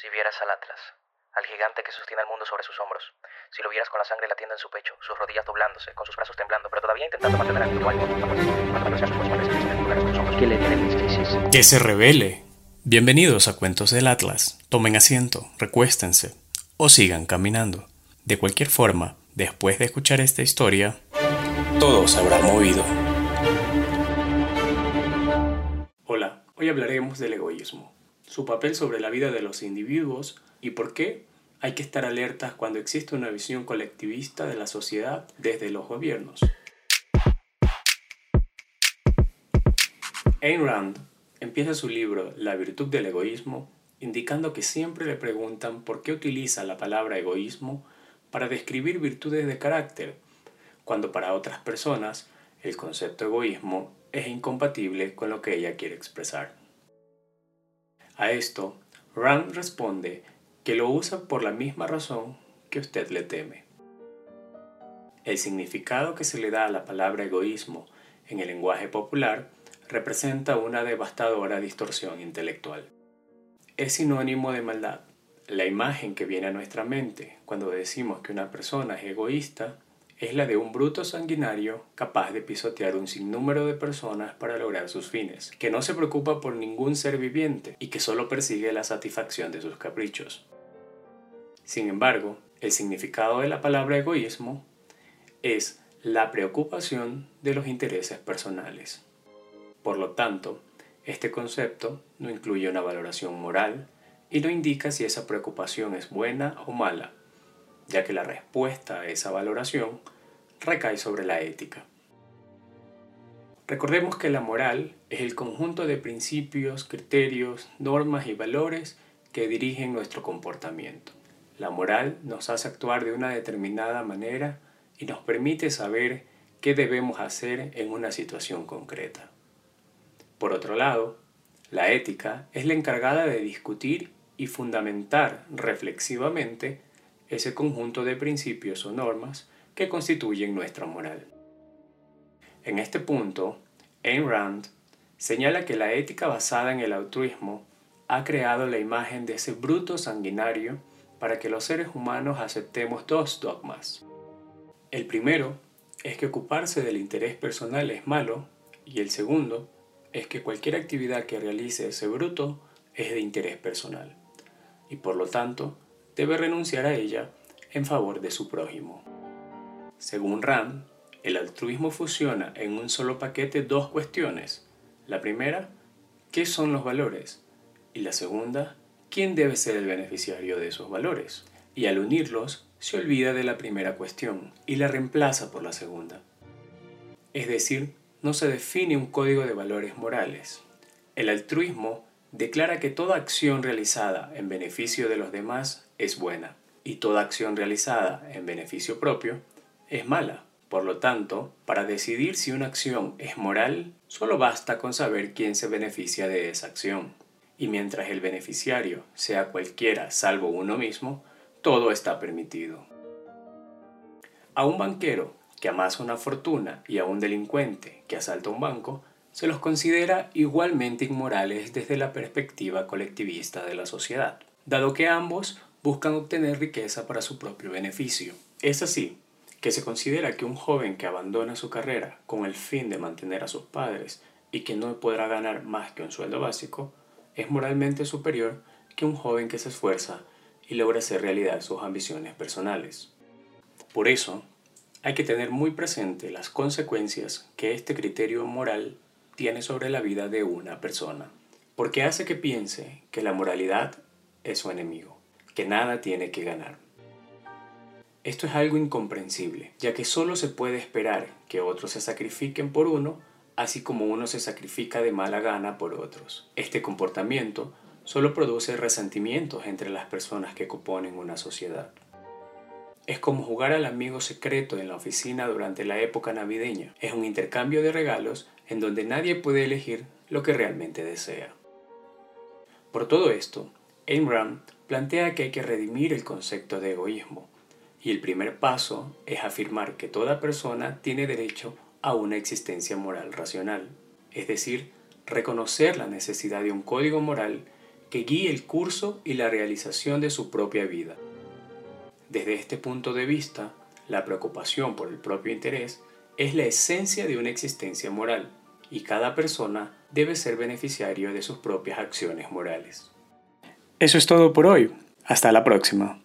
Si vieras al Atlas, al gigante que sostiene al mundo sobre sus hombros, si lo vieras con la sangre latiendo en su pecho, sus rodillas doblándose, con sus brazos temblando, pero todavía intentando mantener activo algo, ¿Qué le tienen? Que se revele. Bienvenidos a Cuentos del Atlas. Tomen asiento, recuéstense o sigan caminando. De cualquier forma, después de escuchar esta historia, todo se habrá movido. Hola, hoy hablaremos del egoísmo, su papel sobre la vida de los individuos y por qué hay que estar alertas cuando existe una visión colectivista de la sociedad desde los gobiernos. Ayn Rand empieza su libro La virtud del egoísmo indicando que siempre le preguntan por qué utiliza la palabra egoísmo para describir virtudes de carácter, cuando para otras personas el concepto egoísmo es incompatible con lo que ella quiere expresar. A esto, Rand responde que lo usa por la misma razón que usted le teme. El significado que se le da a la palabra egoísmo en el lenguaje popular representa una devastadora distorsión intelectual. Es sinónimo de maldad. La imagen que viene a nuestra mente cuando decimos que una persona es egoísta es la de un bruto sanguinario capaz de pisotear un sinnúmero de personas para lograr sus fines, que no se preocupa por ningún ser viviente y que solo persigue la satisfacción de sus caprichos. Sin embargo, el significado de la palabra egoísmo es la preocupación de los intereses personales. Por lo tanto, este concepto no incluye una valoración moral y no indica si esa preocupación es buena o mala, ya que la respuesta a esa valoración recae sobre la ética. Recordemos que la moral es el conjunto de principios, criterios, normas y valores que dirigen nuestro comportamiento. La moral nos hace actuar de una determinada manera y nos permite saber qué debemos hacer en una situación concreta. Por otro lado, la ética es la encargada de discutir y fundamentar reflexivamente ese conjunto de principios o normas que constituyen nuestra moral. En este punto, Ayn Rand señala que la ética basada en el altruismo ha creado la imagen de ese bruto sanguinario para que los seres humanos aceptemos dos dogmas. El primero es que ocuparse del interés personal es malo y el segundo es que cualquier actividad que realice ese bruto es de interés personal y por lo tanto debe renunciar a ella en favor de su prójimo. Según Rand, el altruismo fusiona en un solo paquete dos cuestiones. La primera, ¿qué son los valores? Y la segunda, ¿quién debe ser el beneficiario de esos valores? Y al unirlos, se olvida de la primera cuestión y la reemplaza por la segunda. Es decir, no se define un código de valores morales. El altruismo declara que toda acción realizada en beneficio de los demás es buena y toda acción realizada en beneficio propio es mala. Por lo tanto, para decidir si una acción es moral, solo basta con saber quién se beneficia de esa acción. Y mientras el beneficiario sea cualquiera salvo uno mismo, todo está permitido. A un banquero que amasa una fortuna y a un delincuente que asalta un banco, se los considera igualmente inmorales desde la perspectiva colectivista de la sociedad, dado que ambos buscan obtener riqueza para su propio beneficio. Es así que se considera que un joven que abandona su carrera con el fin de mantener a sus padres y que no podrá ganar más que un sueldo básico, es moralmente superior que un joven que se esfuerza y logra hacer realidad sus ambiciones personales. Por eso, hay que tener muy presente las consecuencias que este criterio moral tiene sobre la vida de una persona, porque hace que piense que la moralidad es su enemigo, que nada tiene que ganar. Esto es algo incomprensible, ya que solo se puede esperar que otros se sacrifiquen por uno, así como uno se sacrifica de mala gana por otros. Este comportamiento solo produce resentimientos entre las personas que componen una sociedad. Es como jugar al amigo secreto en la oficina durante la época navideña. Es un intercambio de regalos en donde nadie puede elegir lo que realmente desea. Por todo esto, Ayn Rand plantea que hay que redimir el concepto de egoísmo, y el primer paso es afirmar que toda persona tiene derecho a una existencia moral racional, es decir, reconocer la necesidad de un código moral que guíe el curso y la realización de su propia vida. Desde este punto de vista, la preocupación por el propio interés es la esencia de una existencia moral y cada persona debe ser beneficiario de sus propias acciones morales. Eso es todo por hoy. Hasta la próxima.